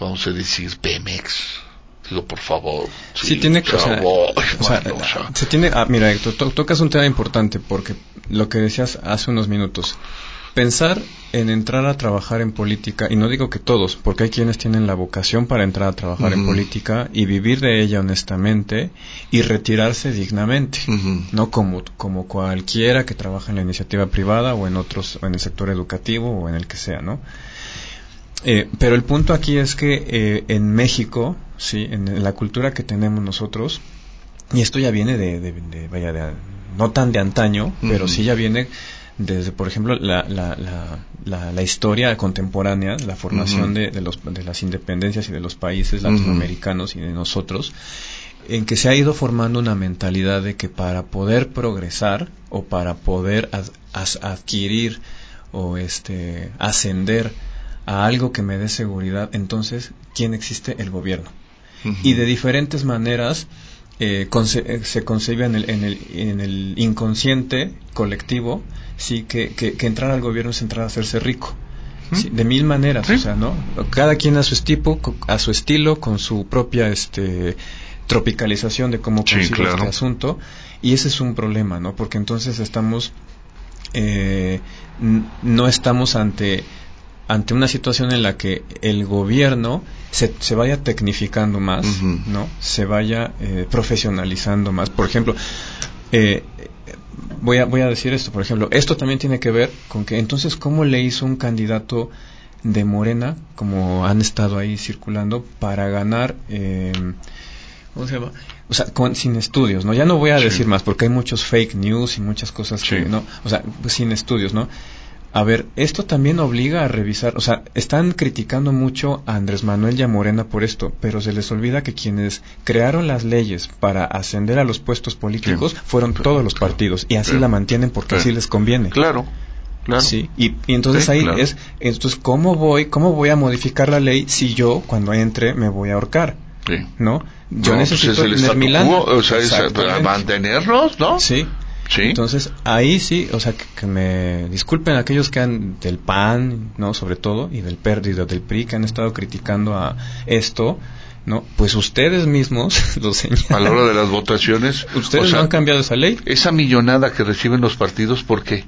vamos a decir, Pemex. Digo, por favor. Sí, tiene que. O sea, se tiene. Ah, mira, Héctor, tocas un tema importante porque lo que decías hace unos minutos. Pensar en entrar a trabajar en política, y no digo que todos, porque hay quienes tienen la vocación para entrar a trabajar en política y vivir de ella honestamente y retirarse dignamente, no como, como cualquiera que trabaja en la iniciativa privada o en otros, en el sector educativo o en el que sea, ¿no? Eh, pero el punto aquí es que eh, en México, sí, en, la cultura que tenemos nosotros, y esto ya viene de, vaya, de, no tan de antaño, pero sí ya viene desde, por ejemplo, la, la, la, la historia contemporánea, la formación de, de, los, de las independencias y de los países latinoamericanos y de nosotros, en que se ha ido formando una mentalidad de que para poder progresar o para poder adquirir o este ascender a algo que me dé seguridad, entonces, ¿quién existe? El gobierno. Y de diferentes maneras eh, eh, se concibe en el, en, el, en el, inconsciente colectivo, sí, que, que, entrar al gobierno es entrar a hacerse rico. de mil maneras, o sea, ¿no? Cada quien a su estilo, a su estilo, con su propia este, tropicalización de cómo concibe este asunto, y ese es un problema, ¿no? Porque entonces estamos, eh, no estamos ante ante una situación en la que el gobierno se, se vaya tecnificando más, ¿no? Se vaya eh, profesionalizando más. Por ejemplo, eh, voy, a, voy a decir esto, por ejemplo, esto también tiene que ver con que entonces, ¿cómo le hizo un candidato de Morena, como han estado ahí circulando, para ganar... Eh, ¿Cómo se llama? O sea, sin estudios, ¿no? Ya no voy a decir más porque hay muchos fake news y muchas cosas que, ¿no? O sea, sin estudios, ¿no? A ver, esto también obliga a revisar, o sea, están criticando mucho a Andrés Manuel y a Morena por esto, pero se les olvida que quienes crearon las leyes para ascender a los puestos políticos fueron todos los partidos y así la mantienen porque así les conviene. Claro. Claro. Sí, y, entonces ahí es, entonces, ¿cómo voy, ¿cómo voy a modificar la ley si yo, cuando entre, me voy a ahorcar? Sí. ¿No? Yo pues necesito o sea, para mantenernos, ¿no? Sí. Entonces, ahí sí, o sea, que, me disculpen aquellos que han del PAN, ¿no? Sobre todo, y del perdido del PRI, que han estado criticando a esto, ¿no? Pues ustedes mismos lo señalan. A la hora de las votaciones. ¿Ustedes no han cambiado esa ley? Esa millonada que reciben los partidos, ¿por qué?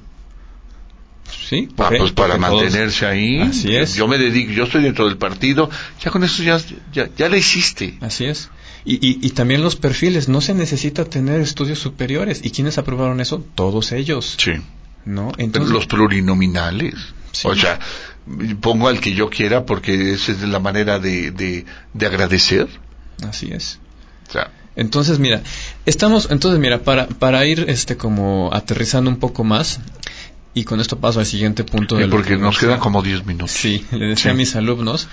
Sí, ah, pues para mantenerse ahí. Así es. Yo me dedico, yo estoy dentro del partido, ya con eso ya, ya, ya le hiciste. Así es. Y, y, también los perfiles, no se necesita tener estudios superiores. ¿Y quiénes aprobaron eso? Todos ellos. Sí. ¿No? Entonces, los plurinominales. O sea, pongo al que yo quiera porque esa es la manera de, de, agradecer. Así es. entonces, mira, estamos, entonces, mira, para, para ir este como aterrizando un poco más, y con esto paso al siguiente punto. de porque nos quedan como 10 minutos. Sí, le decía a mis alumnos,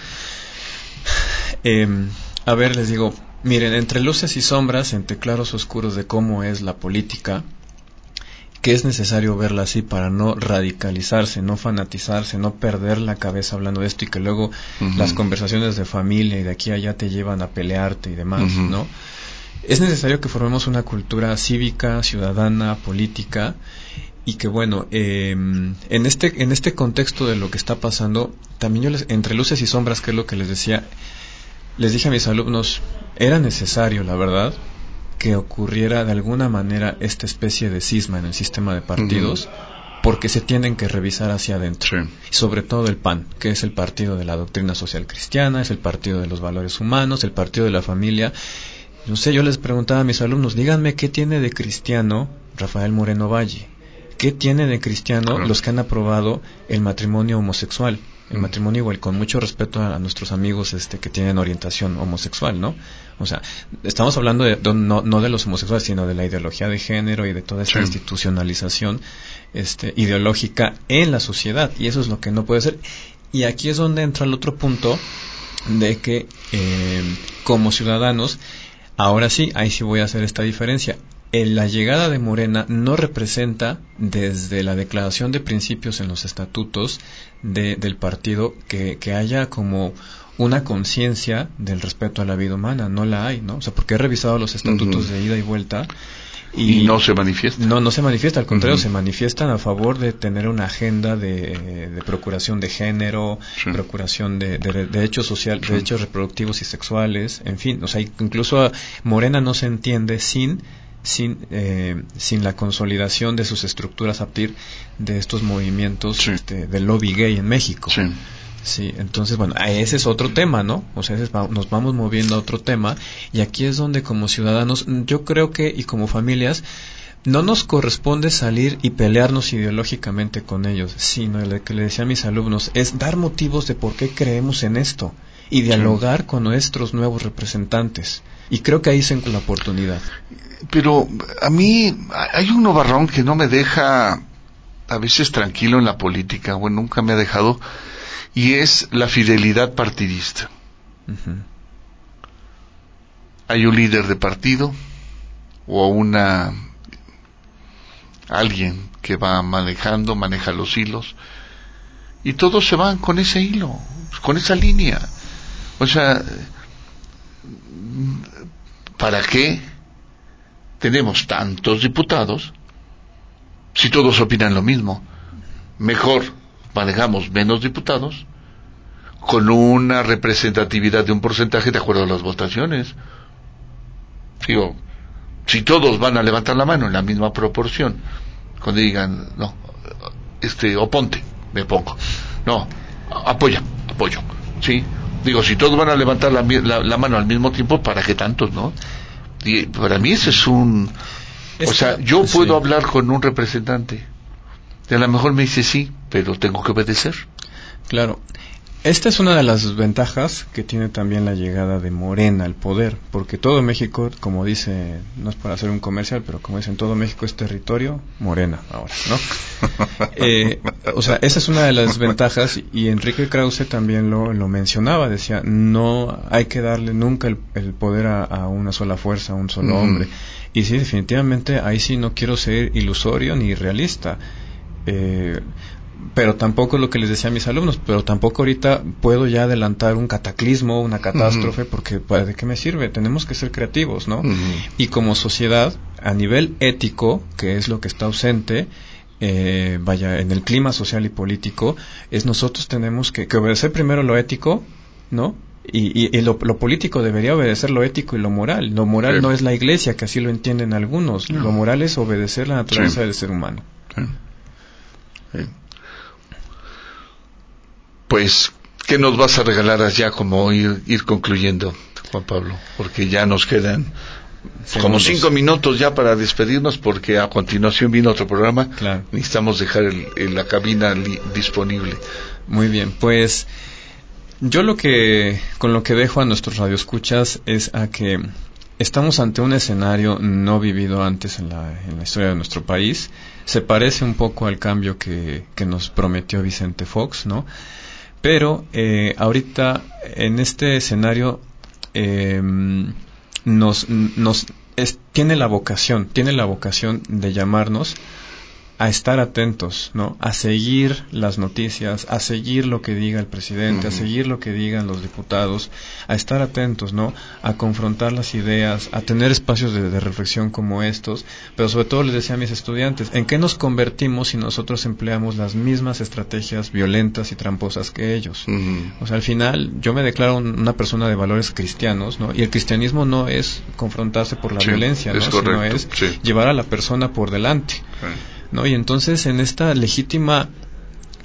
em, a ver, les digo, Miren, entre luces y sombras, entre claros oscuros de cómo es la política, que es necesario verla así para no radicalizarse, no fanatizarse, no perder la cabeza hablando de esto y que luego las conversaciones de familia y de aquí a allá te llevan a pelearte y demás, ¿no? Es necesario que formemos una cultura cívica, ciudadana, política y que bueno, em, en este en este contexto de lo que está pasando, también yo les, entre luces y sombras, que es lo que les decía, les dije a mis alumnos, era necesario, la verdad, que ocurriera de alguna manera esta especie de cisma en el sistema de partidos, porque se tienen que revisar hacia adentro. sobre todo el PAN, que es el partido de la doctrina social cristiana, es el partido de los valores humanos, el partido de la familia. No sé, yo les preguntaba a mis alumnos, díganme qué tiene de cristiano Rafael Moreno Valle ¿qué tiene de cristiano los que han aprobado el matrimonio homosexual? El matrimonio igual con mucho respeto a, nuestros amigos este que tienen orientación homosexual no o sea estamos hablando de, no, no, de los homosexuales sino de la ideología de género y de toda esta institucionalización este ideológica en la sociedad y eso es lo que no puede ser. Y aquí es donde entra el otro punto de que eh, como ciudadanos ahora sí ahí sí voy a hacer esta diferencia la llegada de Morena no representa desde la declaración de principios en los estatutos del partido que, haya como una conciencia del respeto a la vida humana, no la hay, ¿no? O sea, porque he revisado los estatutos de ida y vuelta y, no se manifiesta. No, no se manifiesta, al contrario, se manifiestan a favor de tener una agenda de, procuración de género, procuración de, de, derechos social, derechos reproductivos y sexuales, en fin, o sea, incluso Morena no se entiende sin sin, eh, sin la consolidación de sus estructuras a partir de estos movimientos este, del lobby gay en México. Sí. entonces, bueno, ese es otro tema, ¿no? O sea, nos vamos moviendo a otro tema y aquí es donde como ciudadanos, yo creo que y como familias, no nos corresponde salir y pelearnos ideológicamente con ellos, sino lo que le decía a mis alumnos es dar motivos de por qué creemos en esto y dialogar con nuestros nuevos representantes. Y creo que ahí se encuentra la oportunidad pero a mí hay un novarrón que no me deja a veces tranquilo en la política, bueno, nunca me ha dejado, y es la fidelidad partidista. Hay un líder de partido o una alguien que va manejando, maneja los hilos, y todos se van con ese hilo, con esa línea. O sea, ¿para qué? tenemos tantos diputados si todos opinan lo mismo? Mejor manejamos menos diputados con una representatividad de un porcentaje de acuerdo a las votaciones. Digo, si todos van a levantar la mano en la misma proporción, cuando digan, no, este, oponte, me pongo. No, apoya, apoyo. ¿Sí? Digo, si todos van a levantar la, la mano al mismo tiempo, ¿para qué tantos, no? Y para mí ese es un... o sea, yo puedo hablar con un representante. Y a lo mejor me dice sí, pero tengo que obedecer. Claro. Esta es una de las ventajas que tiene también la llegada de Morena al poder, porque todo México, como dice, no es para hacer un comercial, pero como dicen, todo México es territorio Morena ahora, ¿no? Eh, o sea, esa es una de las ventajas y Enrique Krause también lo, lo mencionaba, decía, no hay que darle nunca el, poder a, una sola fuerza, a un solo hombre. Y sí, definitivamente, ahí sí no quiero ser ilusorio ni realista. Eh, pero tampoco lo que les decía a mis alumnos, pero tampoco ahorita puedo ya adelantar un cataclismo, una catástrofe, porque ¿de qué me sirve? Tenemos que ser creativos, ¿no? Y como sociedad, a nivel ético, que es lo que está ausente, eh, vaya, en el clima social y político, es nosotros tenemos que, obedecer primero lo ético, ¿no? Y, y, lo, político debería obedecer lo ético y lo moral. Lo moral no es la iglesia, que así lo entienden algunos. Lo moral es obedecer la naturaleza del ser humano. Sí pues, ¿qué nos vas a regalar allá como ir, ir concluyendo, Juan Pablo? Porque ya nos quedan como cinco minutos ya para despedirnos porque a continuación viene otro programa. Necesitamos dejar la cabina disponible. Muy bien, pues yo lo que con lo que dejo a nuestros radioescuchas es a que estamos ante un escenario no vivido antes en la, en la historia de nuestro país. Se parece un poco al cambio que, que nos prometió Vicente Fox, ¿no? Pero eh, ahorita en este escenario em, nos, nos tiene la vocación, tiene la vocación de llamarnos a estar atentos, ¿no? A seguir las noticias, a seguir lo que diga el presidente, a seguir lo que digan los diputados, a estar atentos, ¿no? A confrontar las ideas, a tener espacios de, reflexión como estos, pero sobre todo les decía a mis estudiantes, ¿en qué nos convertimos si nosotros empleamos las mismas estrategias violentas y tramposas que ellos? O sea, al final yo me declaro una persona de valores cristianos, ¿no? Y el cristianismo no es confrontarse por la violencia, ¿no? Sino es llevar a la persona por delante. ¿No? Y entonces en esta legítima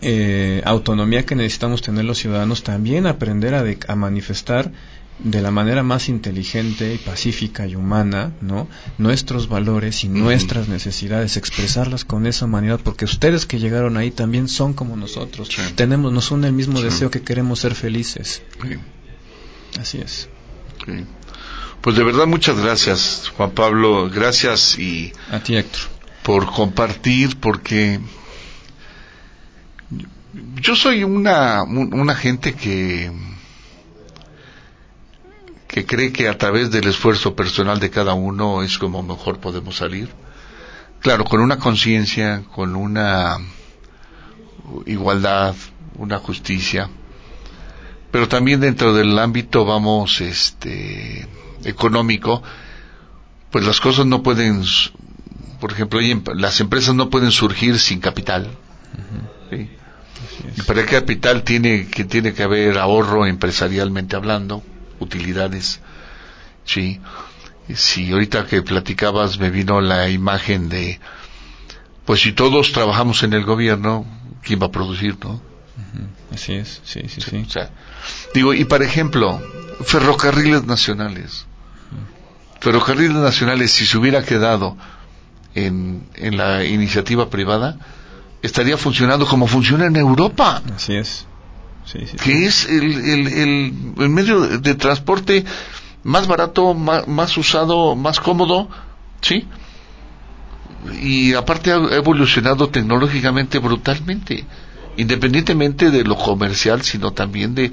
eh, autonomía que necesitamos tener los ciudadanos, también aprender a, a manifestar de la manera más inteligente y pacífica y humana, ¿no? Nuestros valores y nuestras necesidades, expresarlas con esa manera, porque ustedes que llegaron ahí también son como nosotros. Tenemos, nos une el mismo deseo que queremos ser felices. Así es. Pues de verdad muchas gracias, Juan Pablo. Gracias y a ti, Héctor, por compartir, porque yo soy una una gente que que cree que a través del esfuerzo personal de cada uno es como mejor podemos salir. Claro, con una conciencia, con una igualdad, una justicia, pero también dentro del ámbito, vamos, este, económico, pues las cosas no pueden, por ejemplo, las empresas no pueden surgir sin capital. Y para el capital tiene que tiene que haber ahorro empresarialmente hablando, utilidades. Sí. Si ahorita que platicabas me vino la imagen de, pues si todos trabajamos en el gobierno, ¿quién va a producir, no? Así es, sí, sí, sí. digo, y por ejemplo, ferrocarriles nacionales. Ferrocarriles nacionales, si se hubiera quedado en, en la iniciativa privada, estaría funcionando como funciona en Europa. Así es que es el, el, medio de transporte más barato, más, usado, más cómodo, ¿sí? Y aparte ha evolucionado tecnológicamente brutalmente, independientemente de lo comercial, sino también de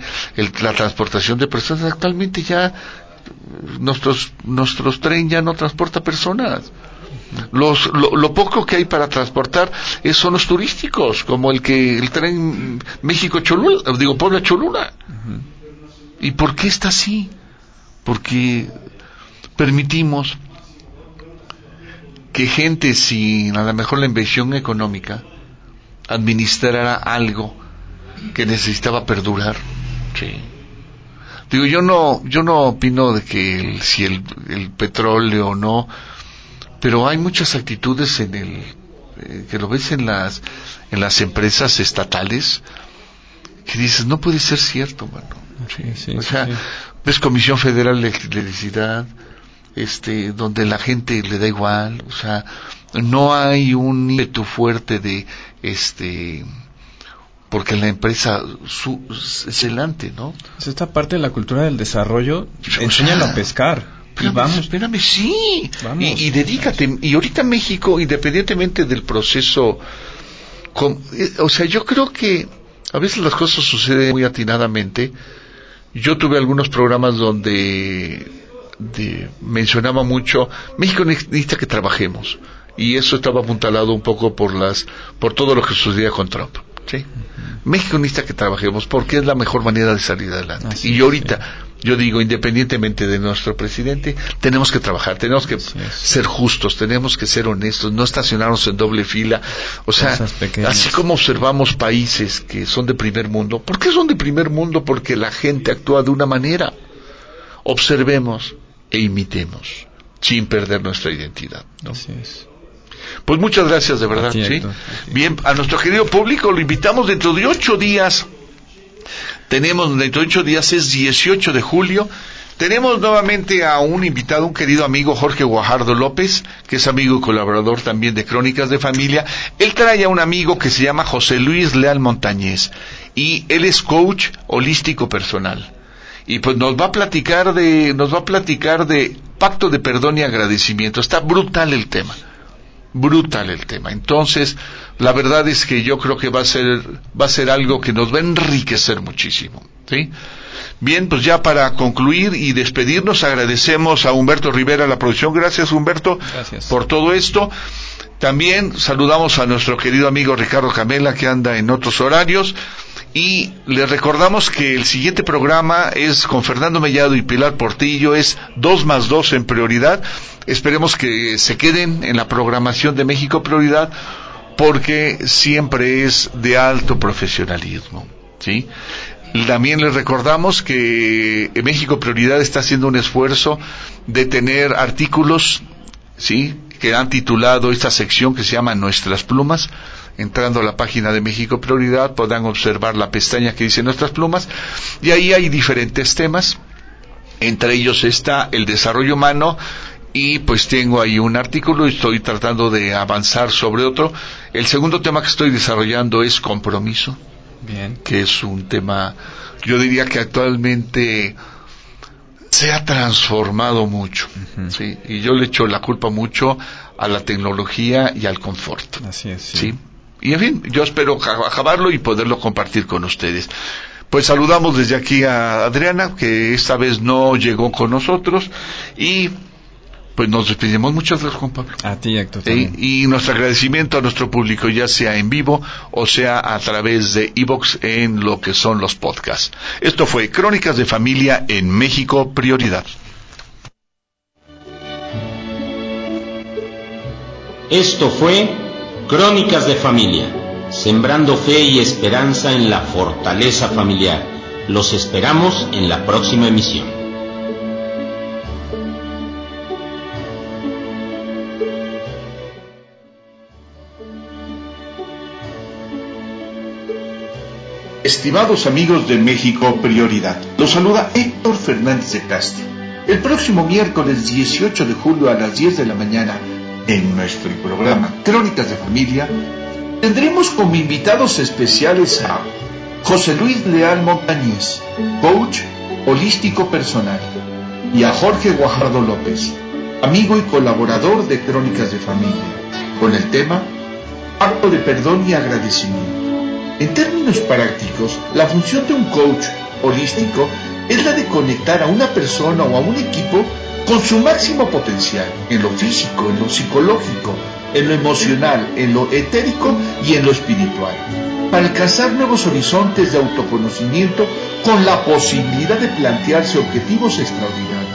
la transportación de personas. Actualmente ya nuestros, nuestros tren ya no transporta personas los, lo, poco que hay para transportar es, son los turísticos, como el que el tren México-Cholula, digo Puebla-Cholula. ¿Y por qué está así? Porque permitimos que gente sin a lo mejor la inversión económica administrara algo que necesitaba perdurar. Digo, yo no, yo no opino de que si el, el petróleo o no, pero hay muchas actitudes en el eh, que lo ves en las en las empresas estatales que dices no puede ser cierto mano o sea ves Comisión Federal de Electricidad este donde la gente le da igual o sea no hay un ímpetu fuerte de este porque la empresa su, es delante, ¿no? Esta parte de la cultura del desarrollo enseñan a pescar vamos. Espérame, sí. Y, dedícate. Y ahorita México, independientemente del proceso, eh, o sea, yo creo que a veces las cosas suceden muy atinadamente. Yo tuve algunos programas donde mencionaba mucho, México necesita que trabajemos. Y eso estaba apuntalado un poco por las, por todo lo que sucedía con Trump. ¿sí? México necesita que trabajemos porque es la mejor manera de salir adelante. y ahorita, yo digo, independientemente de nuestro presidente, tenemos que trabajar, tenemos que ser justos, tenemos que ser honestos, no estacionarnos en doble fila. O sea, así como observamos países que son de primer mundo, ¿por qué son de primer mundo? Porque la gente actúa de una manera. Observemos e imitemos, sin perder nuestra identidad. Pues muchas gracias, de verdad. ¿sí? Bien, a nuestro querido público lo invitamos dentro de ocho días tenemos dentro de ocho días, es 18 de julio. Tenemos nuevamente a un invitado, un querido amigo Jorge Guajardo López, que es amigo y colaborador también de Crónicas de Familia. Él trae a un amigo que se llama José Luis Leal Montañez y él es coach holístico personal. Y pues nos va a platicar de, nos va a platicar de pacto de perdón y agradecimiento. Está brutal el tema brutal el tema. Entonces, la verdad es que yo creo que va a ser, va a ser algo que nos va a enriquecer muchísimo. ¿sí? Bien, pues ya para concluir y despedirnos, agradecemos a Humberto Rivera la producción. Gracias, Humberto, por todo esto. También saludamos a nuestro querido amigo Ricardo Camela, que anda en otros horarios. Y les recordamos que el siguiente programa es con Fernando Mellado y Pilar Portillo, es dos más dos en prioridad. Esperemos que se queden en la programación de México Prioridad porque siempre es de alto profesionalismo. ¿sí? También les recordamos que México Prioridad está haciendo un esfuerzo de tener artículos, ¿sí? que han titulado esta sección que se llama Nuestras Plumas, entrando a la página de México Prioridad podrán observar la pestaña que dice Nuestras Plumas y ahí hay diferentes temas Entre ellos está el desarrollo humano y pues tengo ahí un artículo y estoy tratando de avanzar sobre otro. El segundo tema que estoy desarrollando es compromiso. Bien. Que es un tema, yo diría que actualmente se ha transformado mucho, ¿sí? Y yo le echo la culpa mucho a la tecnología y al confort. Así es. ¿sí? Y en fin, yo espero acabarlo y poderlo compartir con ustedes. Pues saludamos desde aquí a Adriana, que esta vez no llegó con nosotros, y pues nos despedimos. Muchas gracias, Juan Pablo. A ti, Héctor. Y nuestro agradecimiento a nuestro público, ya sea en vivo o sea a través de Evox en lo que son los podcasts. Esto fue Crónicas de Familia en México Prioridad. Esto fue Crónicas de Familia, sembrando fe y esperanza en la fortaleza familiar. Los esperamos en la próxima emisión. Estimados amigos de México Prioridad, los saluda Héctor Fernández de Castro. El próximo miércoles 18 de julio a las 10 de la mañana, en nuestro programa Crónicas de Familia, tendremos como invitados especiales a José Luis Leal Montañez, coach holístico personal, y a Jorge Guajardo López, amigo y colaborador de Crónicas de Familia, con el tema Acto de Perdón y Agradecimiento. En términos prácticos, la función de un coach holístico es la de conectar a una persona o a un equipo con su máximo potencial en lo físico, en lo psicológico, en lo emocional, en lo etérico y en lo espiritual, para alcanzar nuevos horizontes de autoconocimiento con la posibilidad de plantearse objetivos extraordinarios.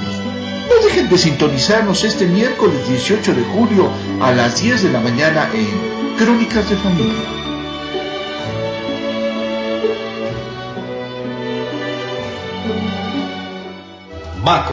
No dejen de sintonizarnos este miércoles 18 de julio a las 10 de la mañana en Crónicas de Familia. Mac